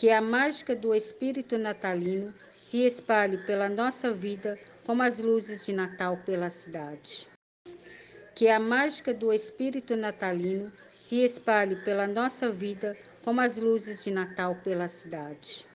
Que a mágica do espírito natalino se espalhe pela nossa vida como as luzes de Natal pela cidade. Que a mágica do espírito natalino se espalhe pela nossa vida como as luzes de Natal pela cidade.